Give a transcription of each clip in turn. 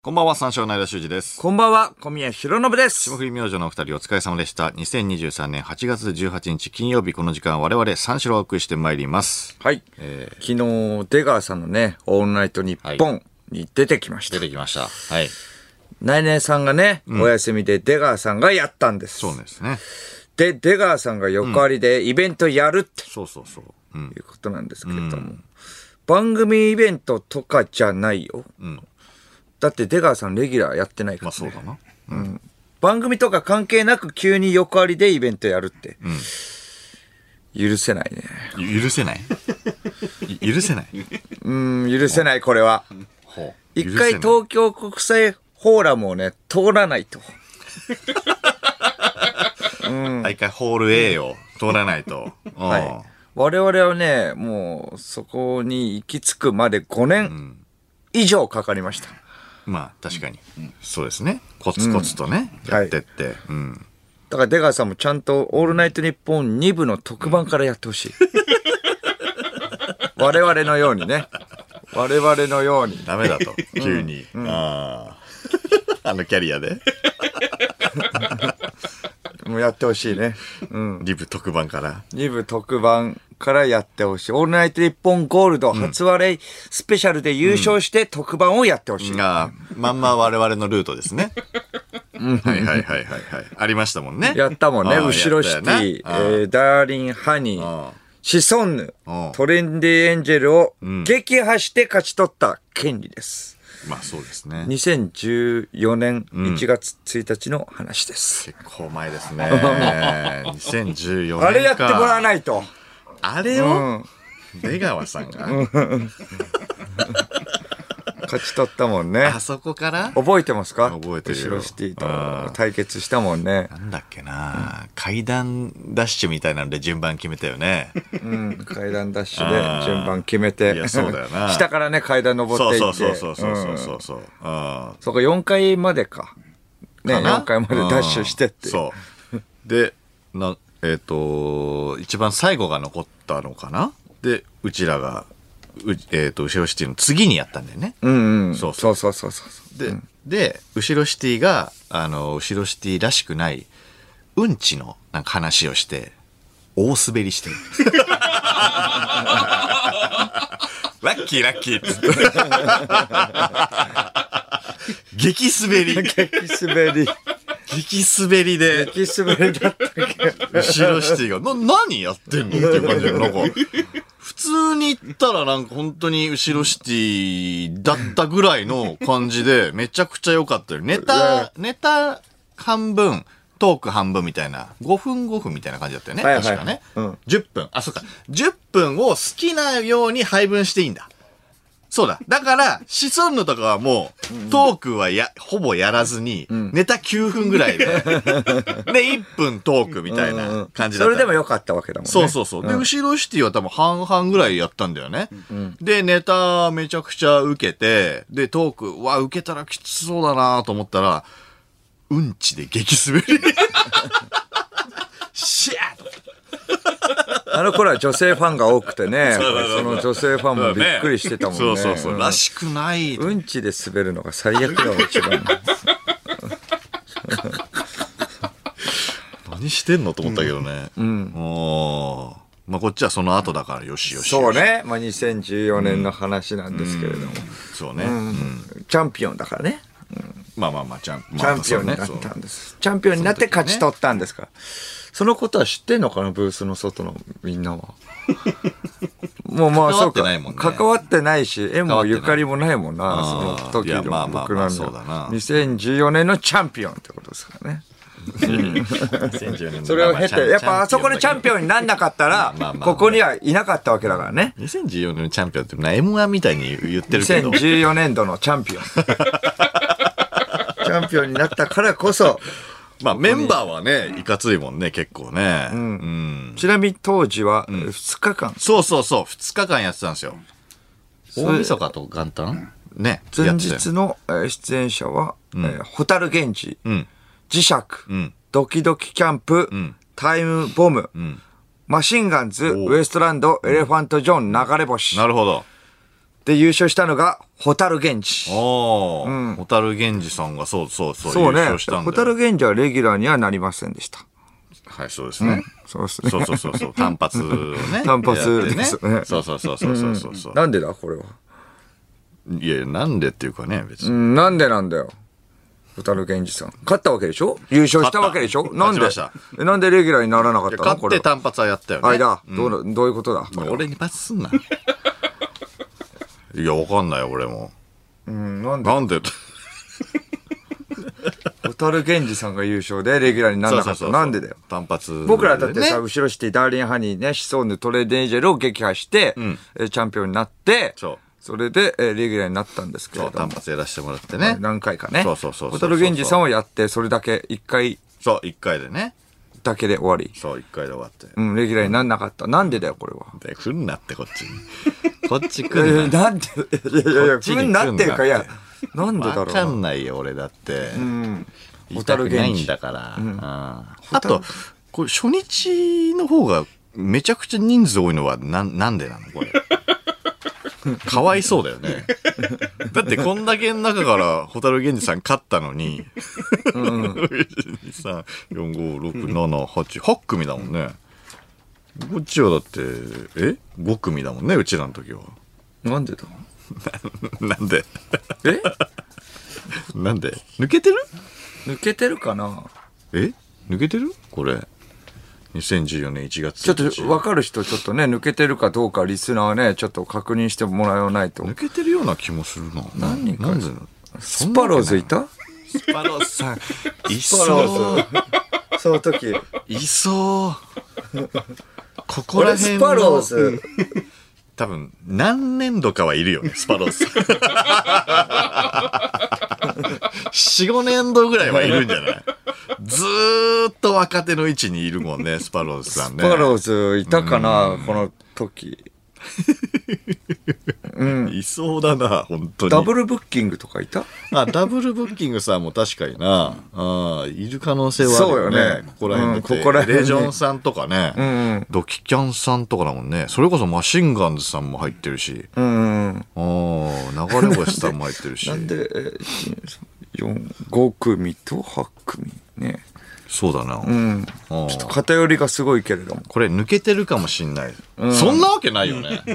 こんばんは、三照の間修二です。こんばんは、小宮弘信です霜。降り明星のお二人お疲れ様でした。2023年8月18日金曜日この時間我々三四郎をお送りしてまいります。はい。え昨日、出川さんのね、オールナイトニッポンに出てきました。出てきました。はい。ナイネさんがね、お休みで出川さんがやったんです。そうですね。で、出川さんが横ありでイベントやるってそうそうそう。うん。いうことなんですけれども、番組イベントとかじゃないよ。んだって出川さんレギュラーやってないから、まあそうだな。番組とか関係なく急に横ありでイベントやるって、許せないね。ゆ許せない？い許せない？うん、許せない、これは。一回東京国際フォーラムをね、通らないと。大会ホール A を通らないと。はい。我々はね、もうそこに行き着くまで5年以上かかりました。うんまあ確かに。そうですね。コツコツとね、やってって。うん。だから出川さんもちゃんとオールナイトニッポン2部の特番からやってほしい。我々のようにね。我々のように。ダメだと。急に。ああ。あのキャリアで。もうやってほしいね。うん。リブ特番から。2部特番からやってほしい。オールナイトニッポンゴールド初割れスペシャルで優勝して特番をやってほしい。が、まんま我々のルートですね。はいはいはいはいはい。ありましたもんね。やったもんね。ああ後ろシティ、えーダーリンハニー、あシソンヌうん、トレンディエンジェルを撃破して勝ち取った権利です。あまあそうですね。2014年1月1日の話です。結構前ですね。2014年か。あれやってもらわないと。あれを、出川さんが、勝ち取ったもんねあ。そこから？覚えてますか？覚えてるよ後ろシティうんと対決したもんね。なんだっけな、階段ダッシュみたいなので順番決めたよね。うん、階段ダッシュで順番決めて。いやそうだよな 下からね、階段登っていって。そうそうそうそうそうそううんそこ4階までか。ね、かな？4階までダッシュしてって。うんそう。で、な、えっ、と、一番最後が残ったのかな？で、うちらが、うえっ、と、後ろシティの次にやったんだよね。うんうん。そそううそうそうそうそう。で、で、後ろシティが、あの、後ろシティらしくない、うんちのなんか話をして、大滑りして る。ラッキーラッキーっつって。激滑り。激滑り。激滑りで、激滑りだったっけ後ろシティが、な、何やってんのっていう感じで、なんか、普通に言ったらなんか本当に後ろシティだったぐらいの感じで、めちゃくちゃ良かったよ。ネタ、ネタ半分、トーク半分みたいな、5分5分みたいな感じだったよね。はいはい確かね。うん10分。あ、そっか。10分を好きなように配分していいんだ。そうだ。だから、シソンヌとかはもう、トークはや、ほぼやらずに、ネタ9分ぐらいで、で、1分トークみたいな感じだった。それでもよかったわけだもんね。そうそうそう。で、後ろシティは多分半々ぐらいやったんだよね。で、ネタめちゃくちゃ受けて、で、トーク、うわ、受けたらきつそうだなと思ったら、うんちで激滑り。シャー あの頃は女性ファンが多くてね、その女性ファンもびっくりしてたもんね。そうそうそう。んらしくない。うんちで滑るのが最悪だわ、一番。何してんのと思ったけどね。うん。まあ、こっちはその後だから、よしよし。そう。ね。まあ、2014年の話なんですけれども。そうね。うんチャンピオンだからね。まあまあまあ、チャンチャンピオンになったんです。チャンピオンになって勝ち取ったんですから。そのことは知ってんのかな、ブースの外のみんなは。もうまあ、そうか。ってないもんね関わってないし、縁もゆかりもないもんな、その時のまあまあ僕なんで。そうだな2014年のチャンピオンってことですからね。2014年のそれを経て、やっぱあそこでチャンピオン。になんなかったらここにはいなかったわけだからね。2014年のチャンピオンって、な M1 みたいに言ってるけど。2014年度のチャンピオン。チャンピオンになったからこそ、まあメンバーはね、いかついもんね、結構ね。うん。ちなみに当時は2日間、そうそうそう、2日間やってたんですよ。れ大晦日と元旦？ね。前日のえー出演者は、えーホタルゲンジ、うん。磁石、ん。ドキドキキャンプ、ん。タイムボム、ん。マシンガンズ、ウエストランド、エレファントジョン、流れ星。なるほど。で、優勝したのが、ホタル源氏。ああ、ホタル源氏さんがそうそうそう、そうね。優勝したんだよホタル源氏はレギュラーにはなりませんでした。はい、そうですね。そうですね。そうそうそうそう、単発をね。単発ですねそうそうそうそうそうそうそう。なんでだ、これは？いやなんでっていうかね、別に。うん、なんでなんだよ。ホタル源氏さん。勝ったわけでしょ？優勝したわけでしょ？なんで？しえなんでレギュラーにならなかったの？勝これ。って単発はやったよね。間、どうなどういうことだ？俺にパスすんな。いや、わかんないよ、俺も。うん、なんで？なんで？ホタル源氏さんが優勝でレギュラーにならなかった。なんでだよ？単発、僕らだってさ、ね後ろシティ、ダーリンハニーね、シソンヌ、トレデンジェルを撃破して、えーチャンピオンになって、そうそれで、えーレギュラーになったんですけども。単発やらせてもらってね。何回かね。そうそうそうそうホタル源氏さんをやって、それだけ、一回そう、一回でね。だけで終わり。そう、一回で終わって。うん、レギュラーにならなかった。なんでだよ、これは。で、来んなって、こっちに。こっちえ来んな。なんで、いやいやいや、なっていうか、いやなんでだろわかんないよ、俺だって。うん。言いホタルたくない。んだから。うんあと、これ初日の方がめちゃくちゃ人数多いのはななんでなの？これ。かわいそうだよね。だってこんだけの中からホタル源氏さん勝ったのに、1、2、3、4、5、6、7、8、8組だもんね。こっちはだって、え ?5 組だもんね、うちらの時は。なんでだ？なんで？え？なんで？抜けてる？抜けてるかな？え？抜けてる？これ。2014年1月ちょっと1日分かる人、ちょっとね、抜けてるかどうか、リスナーはね、ちょっと確認してもらわないと抜。けてるような気もするな。何人かなんで？なのスパローズいた？スパローズさん、いスパロそう。その時。いそう。ここ俺、ら辺スパローの、ズ。多分、何年度かはいるよね、スパローズさん。4、5年度ぐらいはいるんじゃない？ずーっと若手の位置にいるもんね、スパローズさんね。スパローズいたかなこの時。いそうだな、本当に。ダブルブッキングとかいた？あ、ダブルブッキングさんも確かにな。あいる可能性はあるよね。そうよねここら辺うんここら辺にレジョンさんとかね、うんドキキャンさんとかだもんね。それこそマシンガンズさんも入ってるし、うん。ああ、流れ星さんも入ってるし。なんで、えー、4、5組と8組ね。そうだな。うん。ちょっと偏りがすごいけれども。これ抜けてるかもしんない。そんなわけないよね。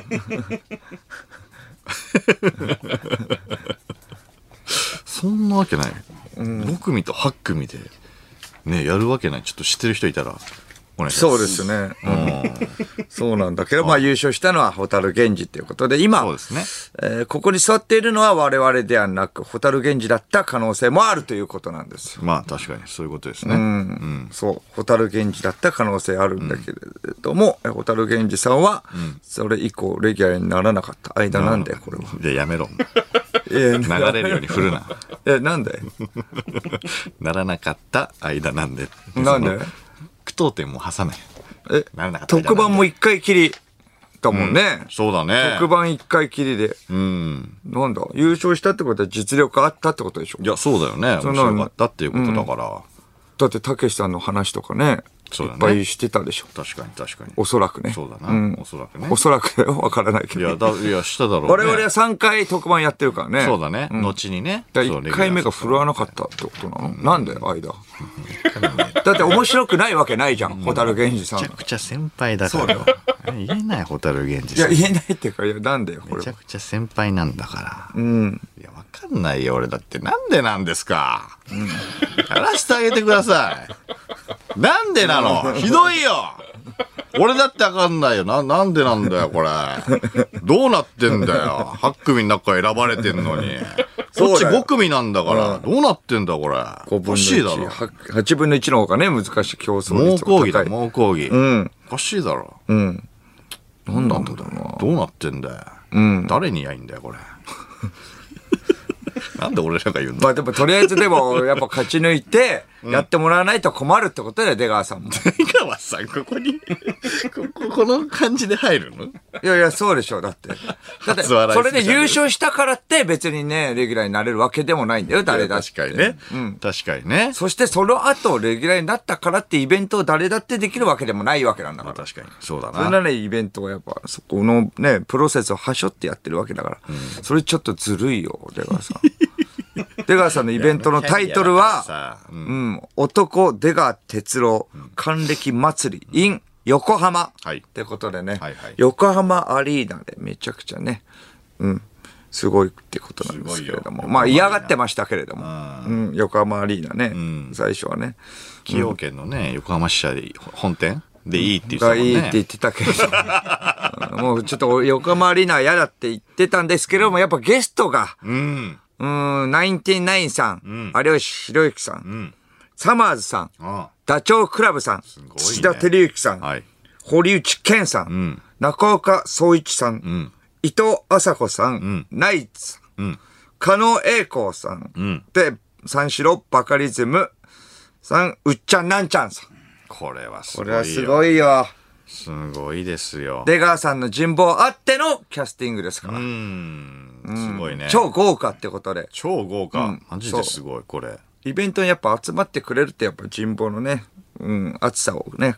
そんなわけない。5組と8組で、ね、やるわけない。ちょっと知ってる人いたら、お願いします。そうですね。うん。そうなんだけど、まあ優勝したのはホタル源氏ということで、今、そうですね。えーここに座っているのは我々ではなく、ホタル源氏だった可能性もあるということなんですよ。まあ確かにそういうことですね。うんそう、ホタル源氏だった可能性あるんだけれども、えホタル源氏さんは、それ以降レギュラーにならなかった間なんだよ、これは。いや、やめろ。え流れるように振るな。え、なんで？ならなかった間なんで。なんで？句読点も挟め。えならな特番も一回きりだもんね。そうだね。特番一回きりで。うん。なんだ？優勝したってことは実力あったってことでしょ？いや、そうだよね。面白かったっていうことだから。だって、たけしさんの話とかねいっぱいしてたでしょ。確かに確かに。おそらくね。そうだな。おそらくね。おそらくだよ。わからないけど。いや、だ、いや、しただろうね。我々は3回特番やってるからね。そうだね。後にね。だそう1回目が振るわなかったってことなの？なんで間？だって面白くないわけないじゃん。ホタル源氏さん。いめちゃくちゃ先輩だから。言えない、ホタル源氏や、さん。言えないっていうか、いや、なんでよ、これは。めちゃくちゃ先輩なんだから。うん。いや、わかんないよ、俺だって。なんでなんですか？やらしてあげてください。なんでなの？ひどいよ俺だってわかんないよ。な、なんでなんだよ、これ。どうなってんだよ。8組の中から選ばれてんのに。こっちそうだよ5組なんだから。どうなってんだ、これ。5分のおかしいだ1。ろ。は8分の1の方がね、難しい競争猛抗議だ。猛抗議。うん。おかしいだろ。うん。なんなんだろうな。どうなってんだよ。うん。誰にやいんだよ、これ。なんで俺らが言うんだまあでも、とりあえずでも、やっぱ勝ち抜いて、やってもらわないと困るってことだよ、出川さんも。井川さん、ここに、ここ、この感じで入るの？いやいや、そうでしょ、だって。だって、それで優勝したからって別にね、レギュラーになれるわけでもないんだよ、誰だって。確かにね。確かにね。そしてその後、レギュラーになったからってイベントを誰だってできるわけでもないわけなんだから。確かに。そうだな。それならイベントはやっぱ、そこのね、プロセスをはしょってやってるわけだから。それちょっとずるいよ、出川さん。出川さんのイベントのタイトルは、うん。うん、男出川哲郎還暦祭り in 横浜。はい。ってことでね、はいはい。横浜アリーナでめちゃくちゃね、うん、すごいってことなんですけれども。まあ嫌がってましたけれども、うん、横浜アリーナね、ん。最初はね。崎陽軒のね、横浜支社で、本店でいいって言ってたがもんね。いいって言ってたけれども、う んもうちょっと横浜アリーナは嫌だって言ってたんですけれども、やっぱゲストが、うん。うん、ナインティナインさん、有吉弘行さん、ん。サマーズさん、あダチョウ倶楽部さん、ね。土田照之さん、あはい。堀内健さん、ん。中岡総一さん、ん。伊藤麻子さん、ナイツ、うん。加納栄光さん、ん。で、三四郎バカリズムさん、うっちゃんなんちゃんさん。これはすこごいよ。れはすごいよ。すごいですよ。出川さんの人望あってのキャスティングですから。うん。すごいね。超豪華ってことで。超豪華うん。マジですごい、これ。イベントにやっぱ集まってくれるってやっぱ人望のね、うん、熱さをね、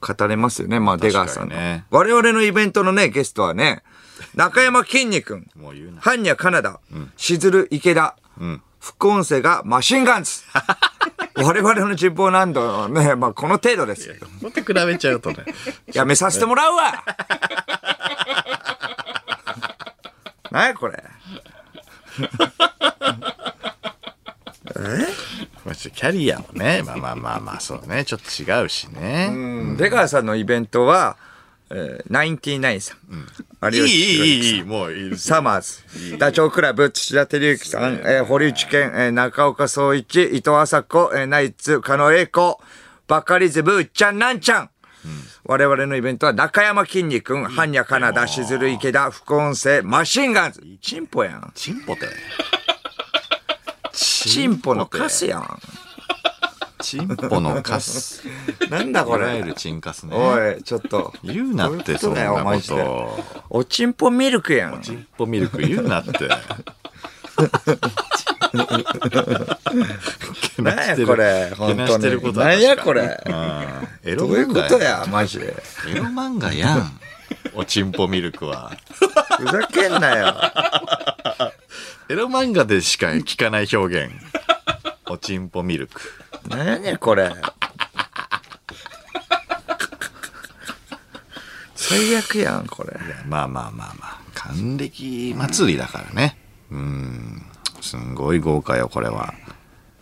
語れますよね。まあ出川さんの、確かにね我々のイベントのね、ゲストはね、中山きんに君、もう言うな。般若カナダ、しずる池田、ん副音声がマシンガンズ。我々の人望難度はね、まあこの程度です。こうやって比べちゃうとね。やめさせてもらうわ 何やこれ。まあちょっとキャリアもね、まあまあまあまあ、そうね。ちょっと違うしね。出川さんのイベントは、えー、ナインティナインさん。いい、い有吉弘行い、いい、もういいです。サマーズ、ダチョウ倶楽部、土田照之さん、えー堀内健、えー中岡総一、伊藤麻子、えーナイツ、加納栄子、バカリズム、うっちゃんなんちゃん。我々のイベントは中山きんに君、般若カナダ、しずる池田、副音声、マシンガンズ。チンポやん。チンポて。チンポのカスやん。チンポのカス。なんだこれ。いわゆるチンカスね。おい、ちょっと。言うなって、そどういうことだよんなこマジでと。おちんぽミルクやん。チンポミルク言うなって。なんやこれ、本当けなしてるこに。とはなんやこれ。確かに。エロどういう漫画ことや、マジで。エロ漫画やん。おちんぽミルクは。ふざけんなよ。エロ漫画でしか聞かない表現。おちんぽミルク。なんやこれ。最悪やん、これ。まあまあまあまあ。還暦祭りだからね。うん。すんごい豪華よ、これは。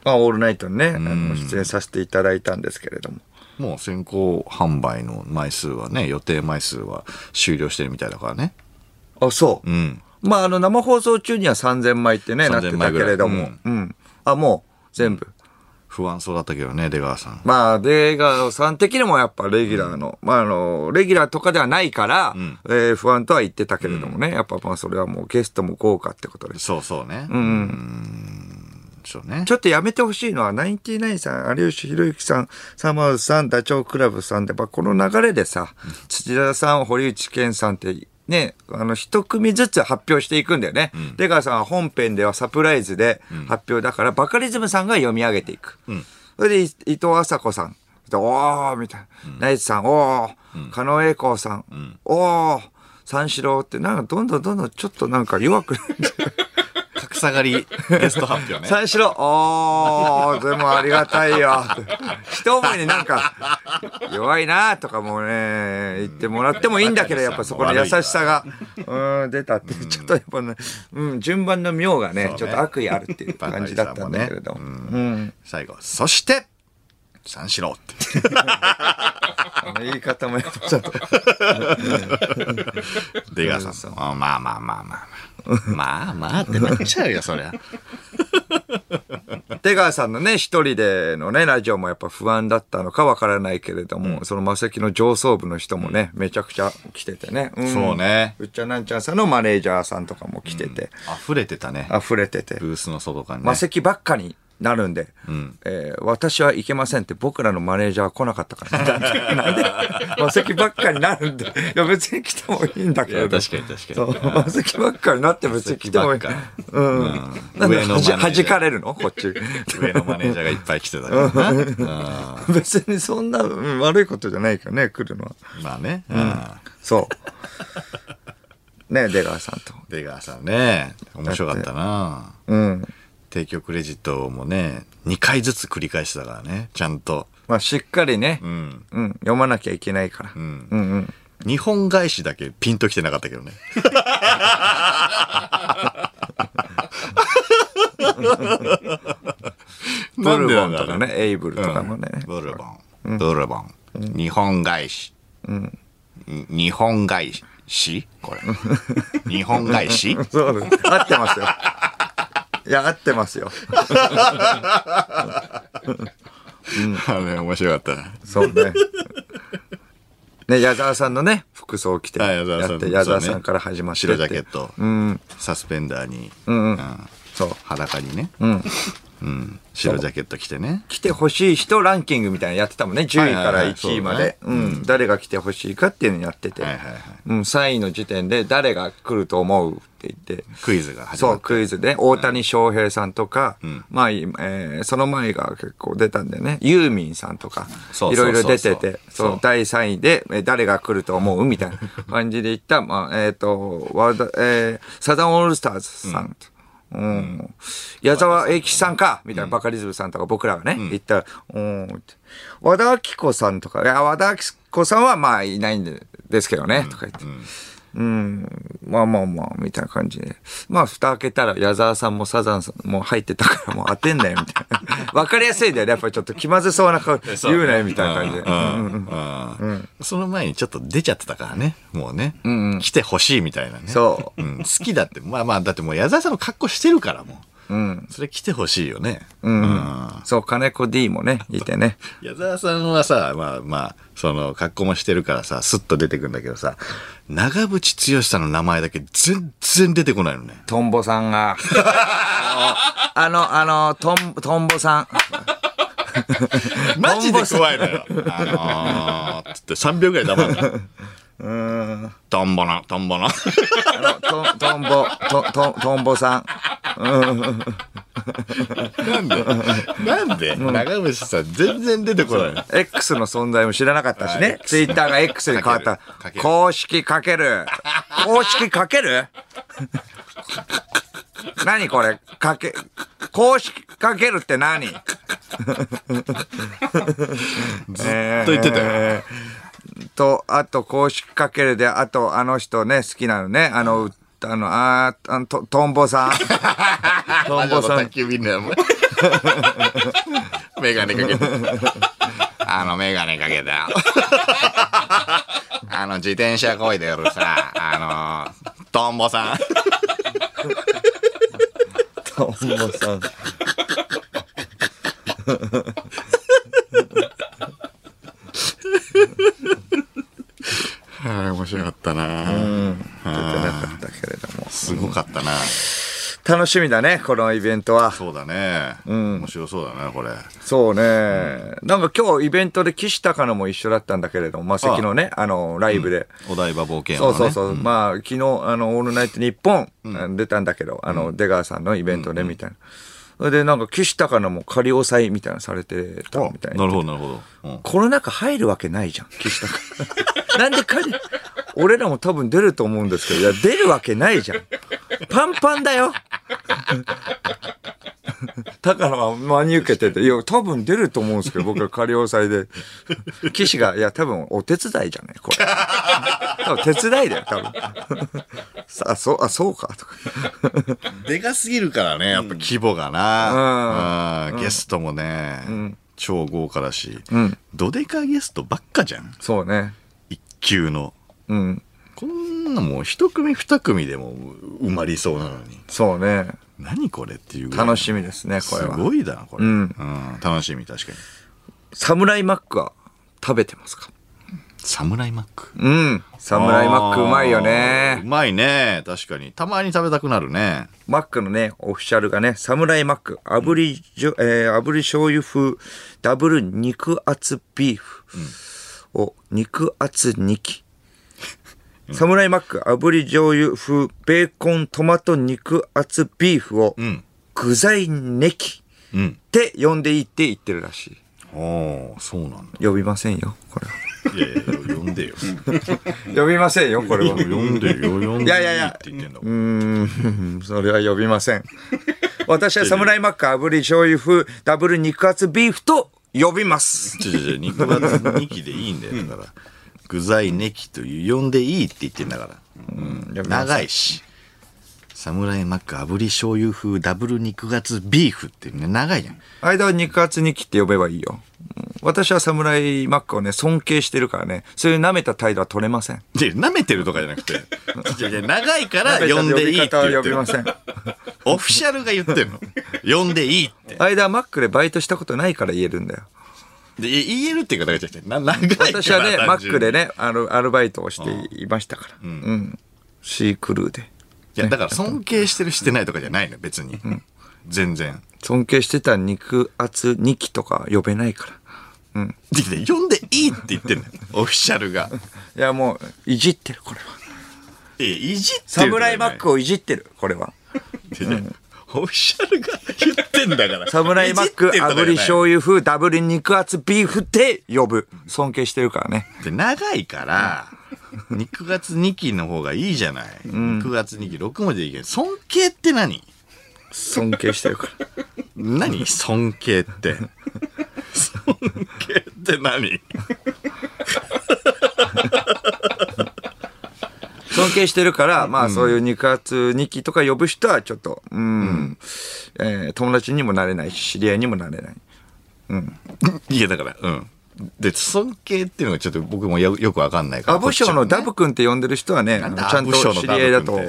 まあ、オールナイトにね、あの出演させていただいたんですけれども。もう先行販売の枚数はね、予定枚数は終了してるみたいだからね。あ、そう。うん。まあ、あの、生放送中には3000枚ってね、なって3000たけれども。うん。あ、もう、全部。不安そうだったけどね、出川さん。まあ、出川さん的にもやっぱレギュラーの、まあ、あの、レギュラーとかではないから、えー不安とは言ってたけれどもね、やっぱまあ、それはもうゲストも豪華ってことです。そうそうね。うん。そうねち。ょっとやめてほしいのは、ナインティナインさん、有吉弘行さん、サマーズさん、ダチョウ倶楽部さんで、まあ、この流れでさ、土田さん、堀内健さんって、ね、あの、一組ずつ発表していくんだよね。出川さんは本編ではサプライズで発表だから、バカリズムさんが読み上げていく。それで、い伊藤麻子さん、おーみたいな。ナイツさん、おー。加納栄光さん、おー。三四郎って、なんかどんどんどんどんちょっとなんか弱くなって格差狩りゲスト発表ね。三四郎、おー、でもありがたいよ。一思いになんか、弱いなとかもね、言ってもらってもいいんだけど、やっぱそこの優しさが、うん、出たって、ちょっとやっぱね、うん、順番の妙がね、ちょっと悪意あるっていう感じだったんだけれども。うん。最後、そして、三四郎って。言い方もやっぱちょっと、出川さんまあまあまあまあまあ。まあまあってなっちゃうよ、そりゃ。出川さんのね、一人でのね、ラジオもやっぱ不安だったのかわからないけれども、そのマセキの上層部の人もね、めちゃくちゃ来ててね。んそうねうっちゃなんちゃんさんのマネージャーさんとかも来てて、溢れてたね。溢れてて。ブースの外からね。マセキばっかになるんで、えー私は行けませんって僕らのマネージャーは来なかったから。なんで？マセキばっかになるんで。いや別に来てもいいんだけど。確かに確かそうに。マセキばっかになって別に来てもいい。マセキばっかうん。なんで上のマネージャーはじ弾かれるの？こっち。上のマネージャーがいっぱい来てたからな。うん別にそんな、うん悪いことじゃないけどね、来るのは。まあね。うんそう。ね出川さんと。出川さんね、面白かったな。うん。提供クレジットもね、2回ずつ繰り返してたからね、ちゃんと。まあしっかりね、ううん、ん。読まなきゃいけないから。うんうん。日本返しだけピンときてなかったけどね。ブルボンとかね、エイブルとかもね。ブルボン。ブルボン。日本返し。に日本返し？これ。日本返し？そうです。合ってますよ。いや、合ってますよ。あれ面白かったな。そうね。ね、矢沢さんのね、服装を着て矢沢さんって、矢沢さんから始まってって。白ジャケット。うん。サスペンダーに。うんうん。うんそう。裸にね。うん。うん。白ジャケット着てね。来てほしい人ランキングみたいなのやってたもんね。10位からはいはいはい1位まで。誰が来てほしいかっていうのやってて。はいはいはい。うん、3位の時点で誰が来ると思うって言って。クイズが始そう。クイズで、大谷翔平さんとか、んまあ、えーその前が結構出たんだよね。ユーミンさんとか、いろいろ出てて、第3位で、えー誰が来ると思う？みたいな感じで言った、まあ、ええーサザンオールスターズさんと。うん矢沢永吉さんかみたいな、バカリズムさんとか僕らがね、言ったら、うん。和田アキ子さんとか、いや、和田アキ子さんはまあいないんでですけどね、とか言って。うん、まあまあまあ、みたいな感じで。まあ、蓋開けたら矢沢さんもサザンさんも入ってたからもう当てんなよ、みたいな。わかりやすいんだよね。やっぱりちょっと気まずそうな顔言うなよ、みたいな感じで。うんうんうんその前にちょっと出ちゃってたからね。もうね。来てほしいみたいなね。。そうん。好きだって。まあまあ、だってもう矢沢さんの格好してるからもう。うん。それ来てほしいよね。うん。そう、金子 D もね、いてね。矢沢さんはさ、まあまあ、その格好もしてるからさ、スッと出てくるんだけどさ、長渕剛さんの名前だけ全然出てこないのね。トンボさんが。あの、あの、トン、トンボさん。マジで怖いのよ。あのー、つって3秒ぐらい黙るの。うん。トンボの、トンボの。トン、トンボ、トン、トン、トンボさん。なんで？なんで？長渕さん全然出てこないの。X の存在も知らなかったしね。ツイッターが X に変わった公式かける。公式かける？何これ？かけ、公式かけるって何？ずっと言ってたよ。と、あと公式かけるで、あとあの人ね、好きなのね。あの、あの、あーあの、と、トンボさん。トンボさん メガネかけて。あの、メガネかけたよ。あの、自転車こいでるさ、あの、トンボさん。トンボさん。はい、面白かったな出てなかったけれども。すごかったな楽しみだね、このイベントは。そうだね。面白そうだね、これ。そうね。なんか今日イベントで岸高野も一緒だったんだけれども、まあ、関のね、あの、ライブで。お台場冒険王のね。そうそうそう。まあ、昨日、あの、オールナイトニッポン、出たんだけど、あの、出川さんのイベントで、みたいな。それで、なんか、岸高野も仮押さえみたいなのされてたみたいな。なるほど、なるほど。うんコロナ禍入るわけないじゃん、岸高野。なんで仮、俺らも多分出ると思うんですけど、いや、出るわけないじゃん。パンパンだよ。高野が真に受けてて、いや、多分出ると思うんですけど、僕は仮押さえで。岸が、いや、多分お手伝いじゃないこれ。多分手伝いだよ、多分。さあ、そう、あ、そうか、とか。でかすぎるからね、やっぱ規模がな。うんゲストもね、超豪華だし、どでかゲストばっかじゃん。そうね。一級の。うん。こんなもう一組二組でも埋まりそうなのに。そうね。何これっていうぐらい楽しみですね、これは。すごいだな、これ。ううんん。楽しみ、確かに。サムライマックは食べてますか？サムライマック。うん。サムライマックうまいよあーうね。まいね。確かに。たまに食べたくなるね。マックのね、オフィシャルがね、サムライマック、炙りじょ、えー、炙り醤油風、ダブル肉厚ビーフを、肉厚2機。サムライマック、炙り醤油風、ベーコントマト肉厚ビーフを、うん。具材ネキうん。って呼んでいいって言ってるらしい。ああ、そうなんだ。呼びませんよ、これは。いやいや、呼んでよ。呼びませんよ、これは。呼んでよ、呼んでいやいやいやって言ってんだうーん、それは呼びません。私はサムライマック炙り醤油風ダブル肉厚ビーフと呼びます。ちょちょちょ、肉厚2期でいいんだよ。だから、具材ネキという、呼んでいいって言ってんだから。うん。長いし。サムライマック炙り醤油風ダブル肉厚ビーフってね、長いじゃん。間は肉厚に切って呼べばいいよ。うん私はサムライマックをね、尊敬してるからね、そういう舐めた態度は取れません。で、舐めてるとかじゃなくて。いやいや長いから呼んでいいって言ってる呼びま。せん。オフィシャルが言ってるの。呼んでいいって。間はマックでバイトしたことないから言えるんだよ。で、い言えるっていう方がじゃな長いから。私はね、マックでね。ね、あの、アルバイトをしていましたから。うん。シークルーで。いや、だから尊敬してるしてないとかじゃないの、別に。全然。尊敬してた肉厚2期とか呼べないから。できて、呼んでいいって言ってんのよ。オフィシャルが。いや、もう、いじってる、これは。え、いじってるサムライマッククをいじってる、これは。オフィシャルが言ってんだから。サムライマック、炙り醤油風、ダブル肉厚ビーフって呼ぶ。尊敬してるからね。で長いから、肉月2期の方がいいじゃない。肉月2期6文字でいいけど、尊敬って何？尊敬してるから。何？尊敬って。尊敬って何？尊敬してるから、まあそういう肉厚2期とか呼ぶ人はちょっと、うん、えー友達にもなれないし、知り合いにもなれない。いや、だから、うん。で、尊敬っていうのがちょっと僕もよよくわかんないから。アブショーのダブ君って呼んでる人はね、ちゃんと知り合いだと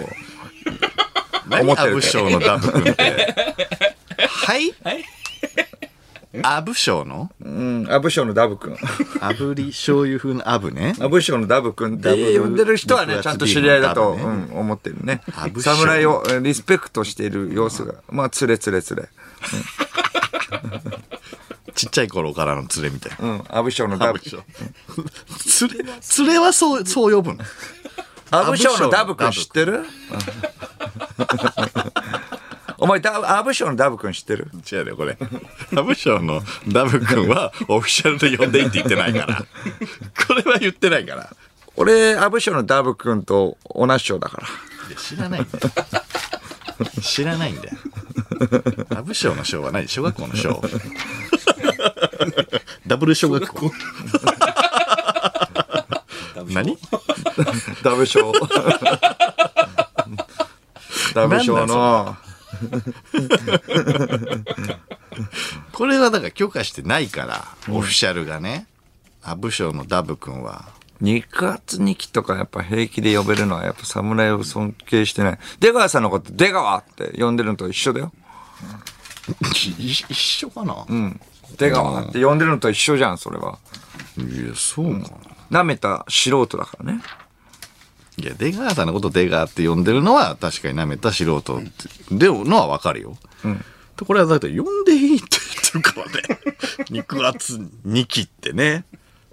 ダブ君って。ちもね、何アブショーのダブ君って。はい？アブシの？うん、アブショーのダブ君。炙り醤油風のアブね。アブショーのダブ君って呼んでる人はね、ちゃんと知り合いだと、うん、思ってるねア。ブショー侍をえーリスペクトしている様子が、まあ、つれつれつれ。ちっちゃい頃からの連れみたいな。うん、アブショーのダブ。連れ、連れはそう、そう呼ぶの。アブショーのダブ君知ってる？お前ダ、アブショーのダブ君知ってる？違うよ、これ。アブショーのダブ君は オフィシャルで呼んでいいって言ってないから。これは言ってないから。俺、アブショーのダブ君と同じ章だから。いや知らないんだよ。知らないんだよ。アブショーの章は何？小学校の章ダブル小学校何？ダブショー。ダブショーの、これはだから許可してないから、オフィシャルがね。アブショーのダブ君は。肉厚2期とかやっぱ平気で呼べるのはやっぱ侍を尊敬してない。出川さんのこと出川って呼んでるのと一緒だよ。い一緒かな、うん。出川って呼んでるのと一緒じゃん、それは。いや、そうかな。舐めた素人だからね。いや、出川さんのこと出川って呼んでるのは確かに舐めた素人って、でのはわかるよ。とこれはだって呼んでいいって言ってるからね。肉厚2期ってね。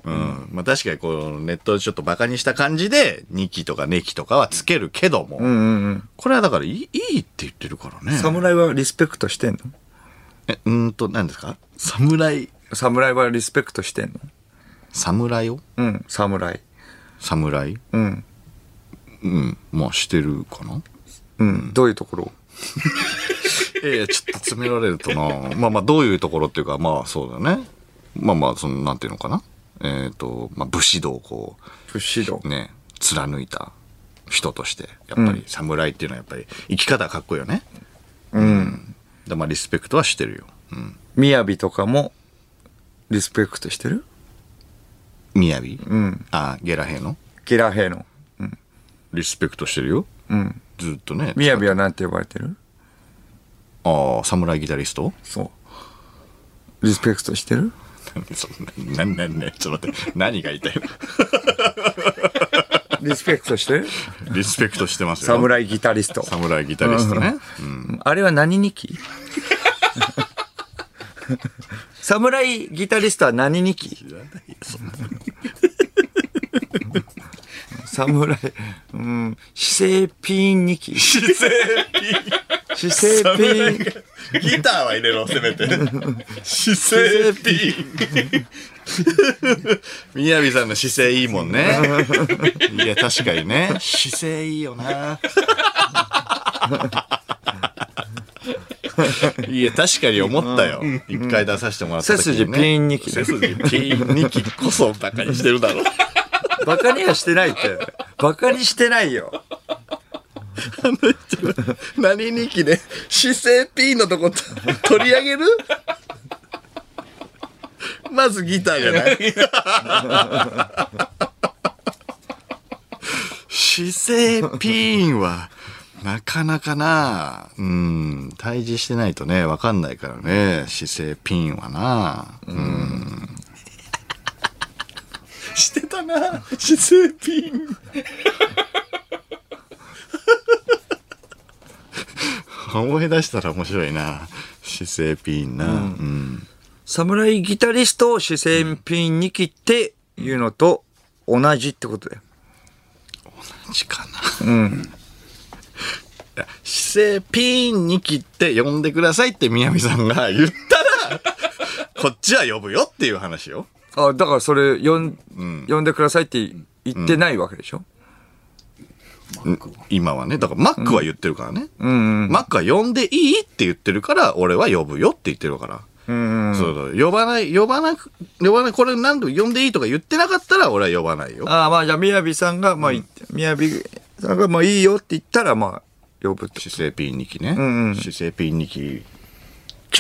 うん。まあ確かにこうネットでちょっとバカにした感じで2期とかネキとかはつけるけども、うんうんうん。これはだからいいいいって言ってるからね。侍はリスペクトしてんの？え、うーんと、何ですか？侍、侍はリスペクトしてんの？侍を？うん、侍。侍？うん。うん。まあしてるかな？うん。どういうところ？いやちょっと詰められるとな。まあまあ、どういうところっていうか、まあそうだね。まあまあ、その、なんていうのかな？えっ、と、まあ、武士道をこ不指導う、。ね、貫いた人として、やっぱり侍っていうのはやっぱり生き方がかっこいいよね。うん。でまあ、リスペクトはしてるよ。うん。みやびとかもリスペクトしてる？みやびうん。あ、ゲラヘの？ゲラ兵の。リスペクトしてるよ。うん。ずっとね。みやびはなんて呼ばれてる？ああ、侍ギタリスト？そう。リスペクトしてる？何 そんな、な、な、な、ちょっと待って、何が言いたいの？リスペクトしてる？リスペクトしてますよ。侍ギタリスト。侍ギタリストね。うん。あれは何日？記侍ギタリストは何日？記知らないよ、そんな。侍、うん、姿勢ピーン日記姿勢姿勢ピーン。ギターは入れろ、せめて。姿勢ピン。みやびさんの姿勢いいもんね。いや、確かにね。姿勢いいよな。いや、確かに思ったよ。一回出させてもらった時に、ね。背筋ピンにき背筋ピンにきこそバカにしてるだろ。バカにはしてないって。バカにしてないよ。何日記で姿勢ピンのとこ取り上げる？まずギターじゃない。姿勢ピンはなかなかな。うん。対峙してないとねわかんないからね。姿勢ピンはな。うんしてたな姿勢ピン思い出したら面白いな姿勢ピンな、うん侍ギタリストを姿勢ピンに切っていうのと同じってことだよ。ちかな。うん。姿勢ピンに切って呼んでくださいって宮城さんが言ったら、こっちは呼ぶよっていう話よ。あ、だからそれ、呼ん、呼んでくださいって言ってないわけでしょ、今はね。だからマックは言ってるからね。うん、うん。マックは呼んでいいって言ってるから、俺は呼ぶよって言ってるから。うん。そうそう。呼ばない、呼ばなく、呼ばない、これ何度呼んでいいとか言ってなかったら俺は呼ばないよ。ああ、まあじゃあ、みやびさんが、まあ、みやびさんが、まあいいよって言ったら、まあ、呼ぶって。姿勢ピン2期ね。んうん姿勢ピン2期。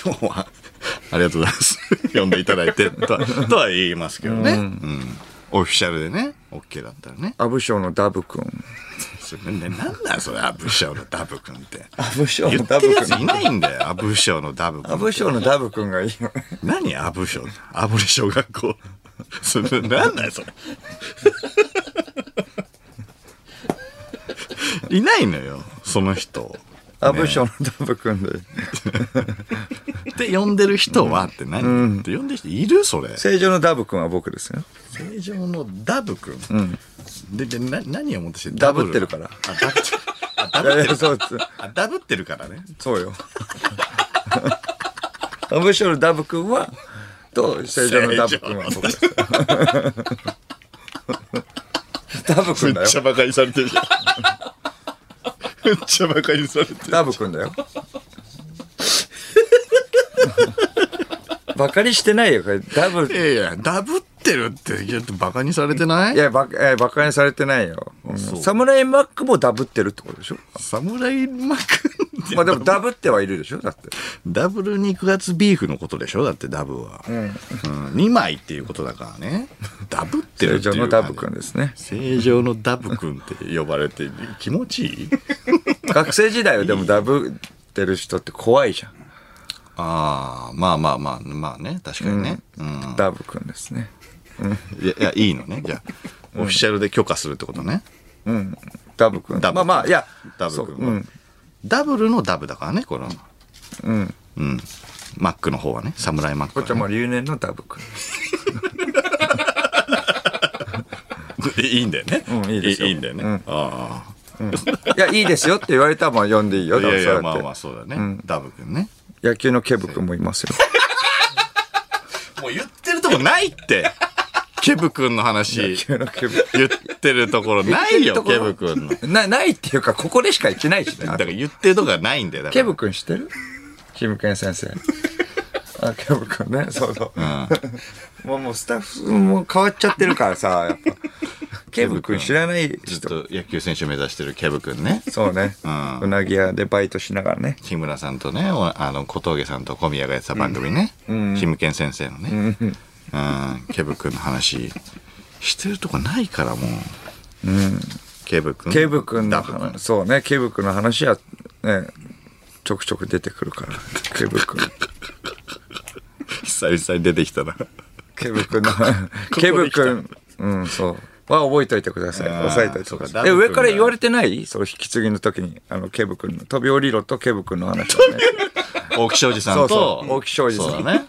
今日は、ありがとうございます。呼んでいただいて、とはとは言いますけどね。うん。オフィシャルでね、OK だったらね。アブショーのダブ君。それね、なんなんそれ、アブショーのダブ君って。アブショ言ってるやついないんだよ、アブショーのダブ君。アブショーのダブ君がいいよね。何アブショーアブレ小学校。それ、なんだよ、それ。いないのよ、その人。アブショーのダブ君で。って呼んでる人はって何、って呼んでる人いるそれ。正常のダブ君は僕ですよ。正常のダブ君？で、で、な、何を思ってしてダブってるから。あ、ダブってる。あ、ダいやいや、ブってる。そうです。あ、ダブってるからね。そうよ。アブショーのダブ君は、と、正常のダブ君は僕です。ダブ君だよめっち。ゃバカにされてるじゃん。めっちゃバカにされてる。ダブ君だよ。バカにしてないよ、これ。ダブい。やいや、ダブってるって言うとバカにされてない？いや、バカ、えバカにされてないよ。うんサムライマックもダブってるってことでしょ？サムライマックまあでもダブってはいるでしょ？だって。ダブル肉厚ビーフのことでしょ？だってダブは。うん。2枚っていうことだからね。ダブってる正っていう常のダブ君ですね。正常のダブ君って呼ばれて気持ちいい？学生時代はでもダブってる人って怖いじゃん。ああ、まあまあまあ、まあね、確かにね。うん。ダブ君ですね。いや、いやいいのね。じゃあ、オフィシャルで許可するってことね。うん。ダブ君。ダブまあまあ、いや、ダブ君ううん。ダブルのダブだからね、この。うん。うん。マックの方はね、サムライマックはね、こっちはもう留年のダブ君。いいんだよね。うんいいですよいいんだよね。うんあいや、いいですよって言われたらまあ呼んでいいあ。よ。いやいや、まあまあ、そうだね。ダブ君ね。野球のケブ君もいますよ。もう言ってるとこないって。ケブ君の話言ってるところないよ、ケブ君の。な、ないっていうか、ここでしか行ってないしねだ。から言ってるとこがないんだよ。ケブ君知ってる？キムケン先生。あ、ケブ君ね。そうそう。もうもうスタッフも変わっちゃってるからさ、やっぱ。ケブ君知らないずっ人。と野球選手目指してるケブ君ね。そうね。うんうなぎ屋でバイトしながらね。木村さんとね、おあの、小峠さんと小宮がやってた番組ね。キムケン先生のね。うん。ケブ君の話、してるとこないからもう。うん。ケブ君。ケブ君のそうね、ケブ君の話はね、ちょくちょく出てくるから。ケブ君。久々に出てきたな。ケブ君の、ケブ君、うん、そう。は覚えといてください。押さえといてください。え、上から言われてない？その引き継ぎの時に、あの、ケブ君の、飛び降りろとケブ君の話はね。大木庄司さんと、そうそう。大木庄司さん。そ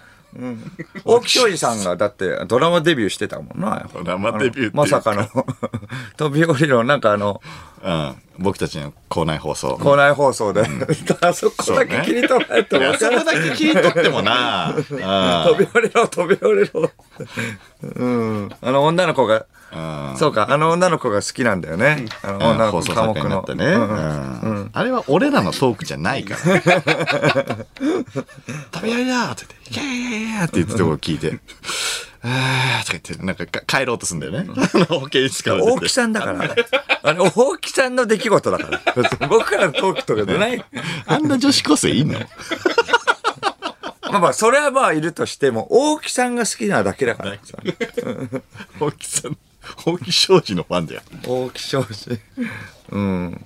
大木庄司さんがだってドラマデビューしてたもんな。ドラマデビューまさかの、飛び降りろ、なんかあの、うん。僕たちの校内放送。校内放送で、あそこだけ切り取られても分からんそこだけ切り取ってもな。うん飛び降りろ、飛び降りろ。うん。あの女の子が、うんそうか、あの女の子が好きなんだよね。あの女の子科目のあれは俺らのトークじゃないから。食べやりだって言って、いやいやいやって言ってとこ聞いて、あーとか言って、なんかか帰ろうとすんだよね。あの保健室から出て大木さんだから。あれ、大木さんの出来事だから。僕らのトークとかじゃない。あんな女子高生いんの？まあまあ、それはまあいるとしても、大木さんが好きなだけだからさ。大木さん、大木庄司のファンだよ。大木庄司。うん。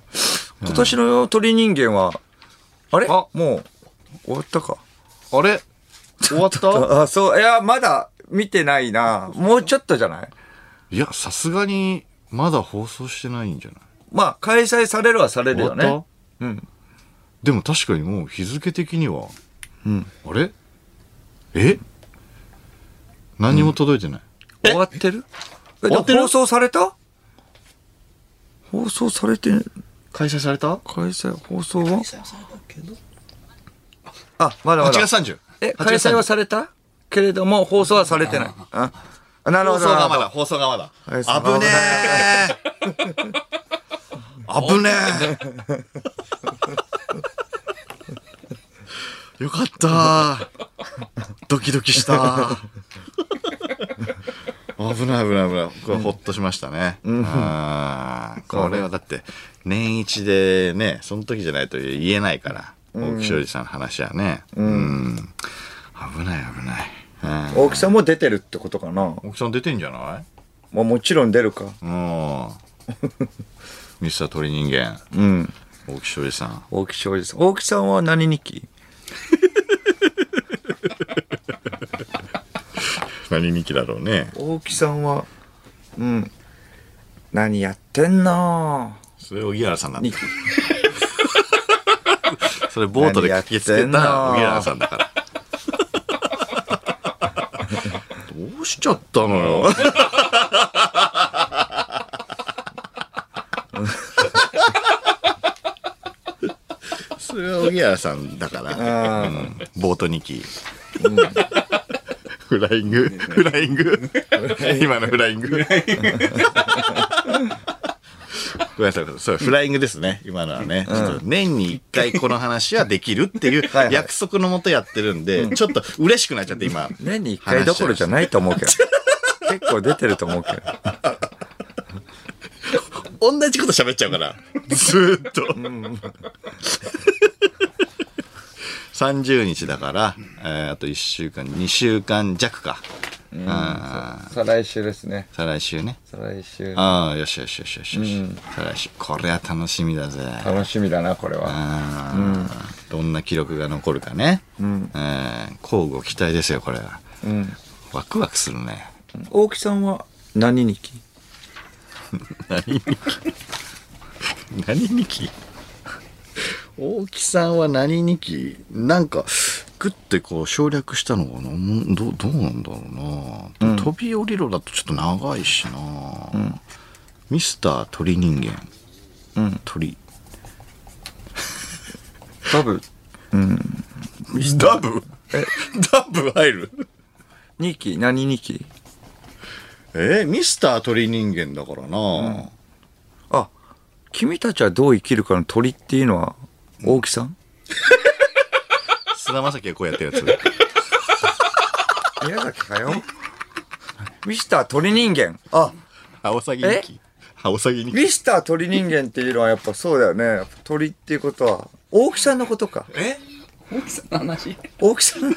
今年の鳥人間は、あれ？あもう、終わったか。あれ？終わった？あ、そう、いや、まだ見てないな。もうちょっとじゃない？いや、さすがに、まだ放送してないんじゃない？まあ、開催されるはされるよね。終わった？うん。でも確かにもう日付的には、うん。あれ？え？何にも届いてない。終わってる？放送された？放送されて、開催された？開催、放送は？あ、まだま ?8 だ。月30。え、8開催はされた？けれども、放送はされてない。ああなるほど。放送がまだ、放送がまだ。はい危ねえ。危ねえ。よかった。ドキドキした。危ない危ない危ない。これほっとしましたね。あーこれはだって、年一でね、その時じゃないと言えないから。大木庄司さんの話はね。うん。危ない危ない。大木さんも出てるってことかな？大木さん出てんじゃない？まあもちろん出るか。うん。ミスター鳥人間、うん。大木庄司さん。大木庄司さん。大木さんは何日？記何日記だろうね。大木さんは、うん。何やってんの？それ、荻原さんなんだ。それ、ボートで駆けつけた荻原さんだから。どうしちゃったのよ。それは荻原さんだから。あうんボート2機。フライングフライング今のフライングごめんなさい。そう、フライングですね。今のはね。ちょっと年に一回この話はできるっていう約束のもとやってるんで、ちょっと嬉しくなっちゃって今。年に一回どころじゃないと思うけど。結構出てると思うけど。同じこと喋っちゃうから。ずーっと。30日だから、えーあと1週間、2週間弱か。あー再来週ですね。再来週ね。再来週。ああ、よしよしよしよしよし。再来週。これは楽しみだぜ。楽しみだな、これは。あーどんな記録が残るかね。うん。交互期待ですよ、これは。うん。ワクワクするね。大木さんは何日？記 何日？記何日？記大木さんは何日記なんか、グッてこう省略したのかな？うんどどうなんだろうな、飛び降りろだとちょっと長いしな、ミスター鳥人間。うん。鳥。多分、ダブ？ダブ入る？日記何日記え？ーミスター鳥人間だからな、あ、君たちはどう生きるかの鳥っていうのは、大木さん？菅田将暉がこうやってるやつ。宮崎かよ。ミスター鳥人間。あ、アオサギ日記。アオサギ日記。ミスター鳥人間っていうのはやっぱそうだよね。やっぱ鳥っていうことは、大木さんのことか。え？大きさの話？大木さん？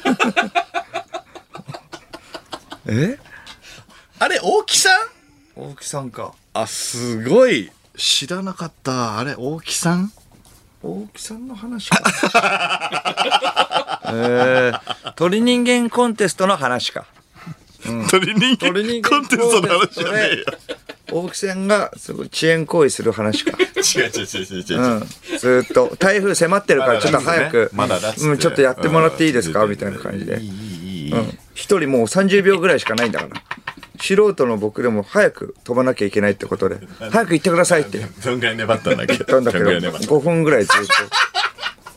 え？あれ、大木さん？大木さんか。あ、すごい。知らなかった。あれ、大木さん？大木さんの話か。えー、鳥人間コンテストの話か。う鳥人間鳥人間コンテストの話じゃねえよ。大木さんがすごい遅延行為する話か。違う違う違う違う違う。うん。ずーっと、台風迫ってるからちょっと早く、まだラストねうん、ちょっとやってもらっていいですか？うんみたいな感じで。いいいいいい。うん。一人もう30秒ぐらいしかないんだから。素人の僕でも早く飛ばなきゃいけないってことで、早く行ってくださいって。どんぐらい粘ったんだっけ？ど、どんぐらい粘った？5分ぐらいずっ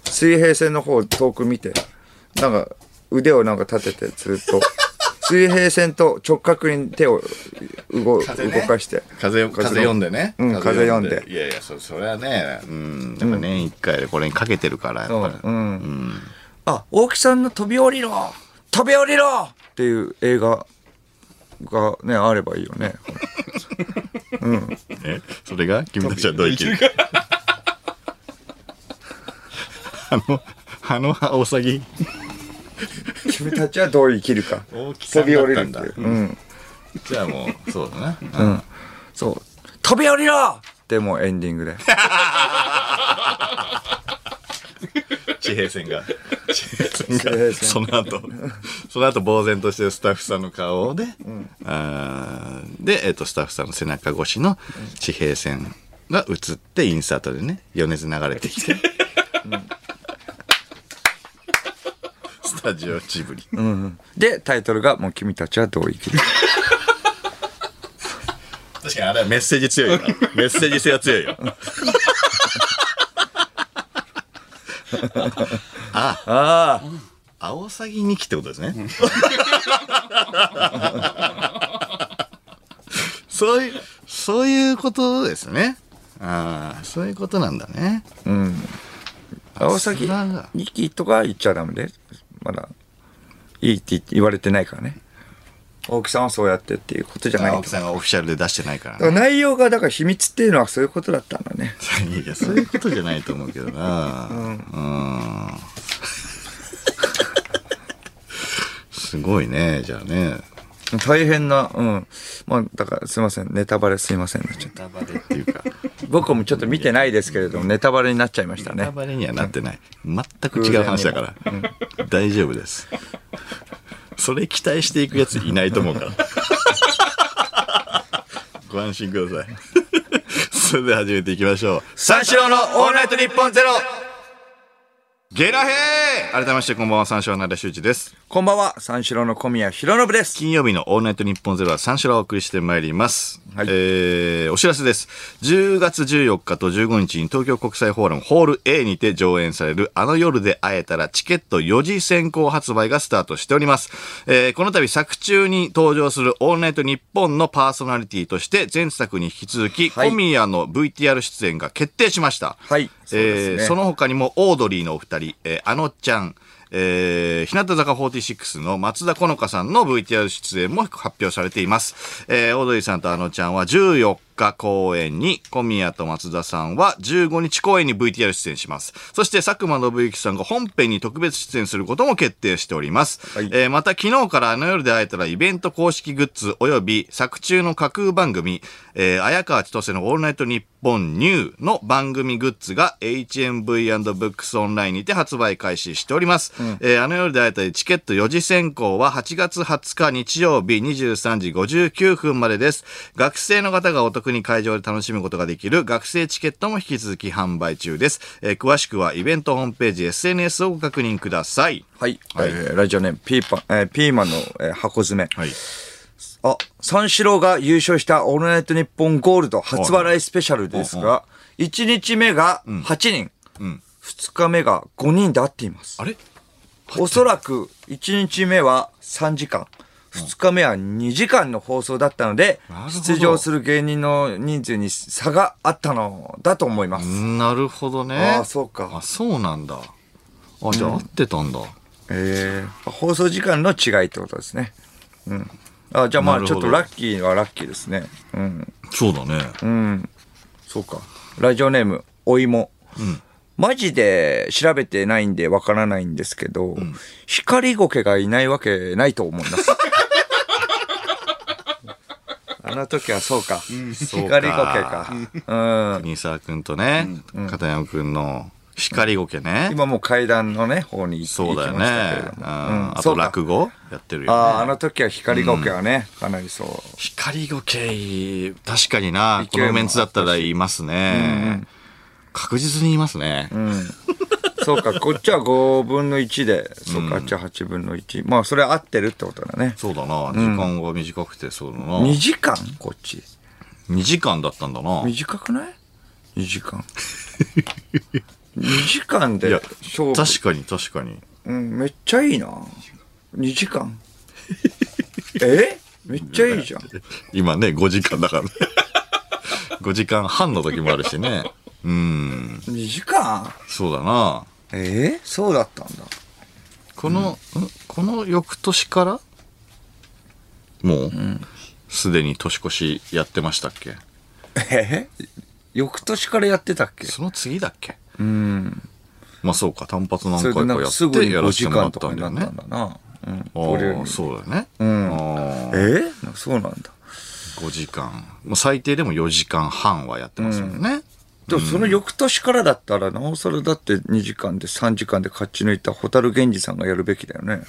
と、水平線の方遠く見て、なんか腕をなんか立ててずっと、水平線と直角に手を動,、かして。風、風読んでね。うん風読んで。いやいや、そ、それはね、うん。やっぱ年一回でこれにかけてるから、やっぱり。うん。あ、大木さんの飛び降りろ！飛び降りろ！っていう映画がね、あればいいよね。えそれが？君たちはどう生きる？か。あの、あのアオサギ。君たちはどう生きるか。飛び降りるんだ。ううん。じゃあもう、そうだな。うん。そう。飛び降りろでもうエンディングで。地平線が。地平線地平が、線その後、その後呆然としてるスタッフさんの顔で、あーで、えっ、と、スタッフさんの背中越しの地平線が映って、インサートでね、余熱流れてきて、スタジオジブリ。うん。で、タイトルがもう君たちはどう生きるか。確かにあれはメッセージ強いよな。メッセージ性は強いよ。あ、ああ。アオサギ2期ってことですね。そういう、そういうことですね。ああ、そういうことなんだね。うん。青崎そらが2期とか言っちゃダメで。まだ、いいって言われてないからね。大木さんはそうやってっていうことじゃない。青木さんがオフィシャルで出してないからね。内容がだから秘密っていうのはそういうことだったんだね。いや、そういうことじゃないと思うけどな。うん。すごいね、じゃあね。大変な、うん。まあ、だからすいません。ネタバレすいません。ネタバレっていうか、僕もちょっと見てないですけれども、ネタバレになっちゃいましたネタね。バレにはなってない。全く違う話だから。大丈夫です。それ期待していくやついないと思うから。ご安心ください。それでは始めていきましょう。三四郎のオールナイトニッポンゼロゲラヘー改めましてこんばんは、三四郎の間修二です。こんばんは、三四郎の小宮弘信です。金曜日のオールナイトニッポンゼロは三四郎をお送りしてまいります。はいえー、お知らせです。10月14日と15日に東京国際フォーラムホール A にて上演されるあの夜で会えたらチケット4時先行発売がスタートしております。えー、この度作中に登場するオールナイトニッポンのパーソナリティとして前作に引き続き、はい小宮の VTR 出演が決定しました。はいそねえーその他にもオードリーのお二人、えーあのちゃん、えー、日向坂46の松田好花さんの VTR 出演も発表されています。えーオードリーさんとあのちゃんは14日公演に、小宮と松田さんは15日公演に VTR 出演します。そして佐久間信之さんが本編に特別出演することも決定しております。はいえーまた昨日からあの夜で会えたらイベント公式グッズ及び作中の架空番組、えー、綾川千歳のオールナイトニッポンニューの番組グッズが HMV&Books オンラインにて発売開始しております。えーあの夜で会えたらチケット4次選考は8月20日日曜日23時59分までです。学生の方がお得に会場で楽しむことができる学生チケットも引き続き販売中です。えー詳しくはイベントホームページ SNS をご確認ください。はい。えーラジオネーム、ピーパン、えーピーマンの、えー箱詰め。はい。あ、三四郎が優勝したオールナイトニッポンゴールド初笑いスペシャルですが、1日目が8人、ん2日目が5人で会っています。あれ？おそらく1日目は3時間、2日目は2時間の放送だったので出場する芸人の人数に差があったのだと思います。なるほどね。ああ、そうかあ、。そうなんだ。あ、じゃあ合ってたんだ。えー、放送時間の違いってことですね。うん。あ、じゃあまあちょっとラッキーはラッキーですね。うん。そうだね。うん。そうか。ラジオネーム、お芋。マジで調べてないんでわからないんですけど、光ゴケがいないわけないと思います。あの時はそうか。そうか光ゴケか。うん。国沢くんとね、片山くんの光ゴケね。今もう階段のね、方に行そうだよ行きましたけ。どもうん。あとそうか落語やってるよああ、あね。の時は光ゴケはね、かなりそう。光ゴケ、確かにな、このメンツだったら言いますね。確実に言いますね。そうか、こっちは5分の1で、そうか、あっちは8分の1。まあ、それ合ってるってことだね。そうだな、時間が短くてそうだな。2時間？こっち。2時間だったんだな。短くない ?2 時間。2時間で勝負。確かに確かに。うん、めっちゃいいな。2時間。え？めっちゃいいじゃん。今ね、5時間だからね。5時間半の時もあるしね。うん、2時間？そうだな。えそうだったんだ。この、んこの翌年から？もう、すでに年越しやってましたっけ？え？翌年からやってたっけ？その次だっけ？うん。まあそうか、単発何回かやっかすぐに5てやらせ時てもらったんだよねったん。だな。うん。あそうだよね。うんああえ？そうなんだ。5時間。もう最低でも4時間半はやってますもんね。でもその翌年からだったら、なおさらだって2時間で3時間で勝ち抜いた蛍源氏さんがやるべきだよね。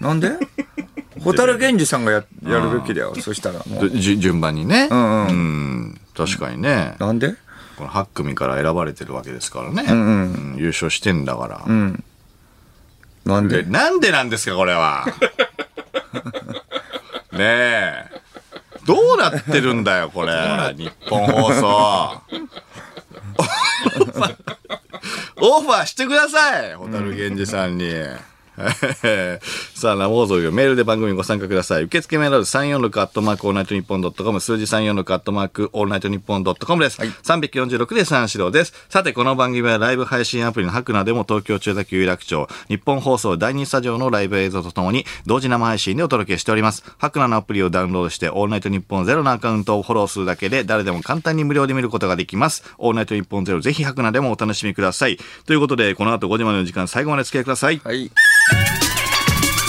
なんで？蛍源氏さんがややるべきだよ。そしたらもう。でじゅ順番にね。んうんうん確かにね。なんで？この8組から選ばれてるわけですからね。うんうん優勝してんだから。うん。なんで？でなんでなんですか、これは。ねえ。どうなってるんだよ、これ。ニッポン放送。オファーしてくださいホタルゲンジさんに。さあ、生放送よメールで番組にご参加ください。受付メールアドレス346アットマークオールナイトニッポンドットコム、数字346アットマークオールナイトニッポンドットコムです。346で三四郎です。さて、この番組はライブ配信アプリのハクナでも東京千代田区有楽町、ニッポン放送第2スタジオのライブ映像とともに同時生配信でお届けしております。ハクナのアプリをダウンロードして、オールナイトニッポンゼロのアカウントをフォローするだけで誰でも簡単に無料で見ることができます。オールナイトニッポンゼロぜひハクナでもお楽しみください。ということで、この後5時までの時間最後まで付き合いください。はい。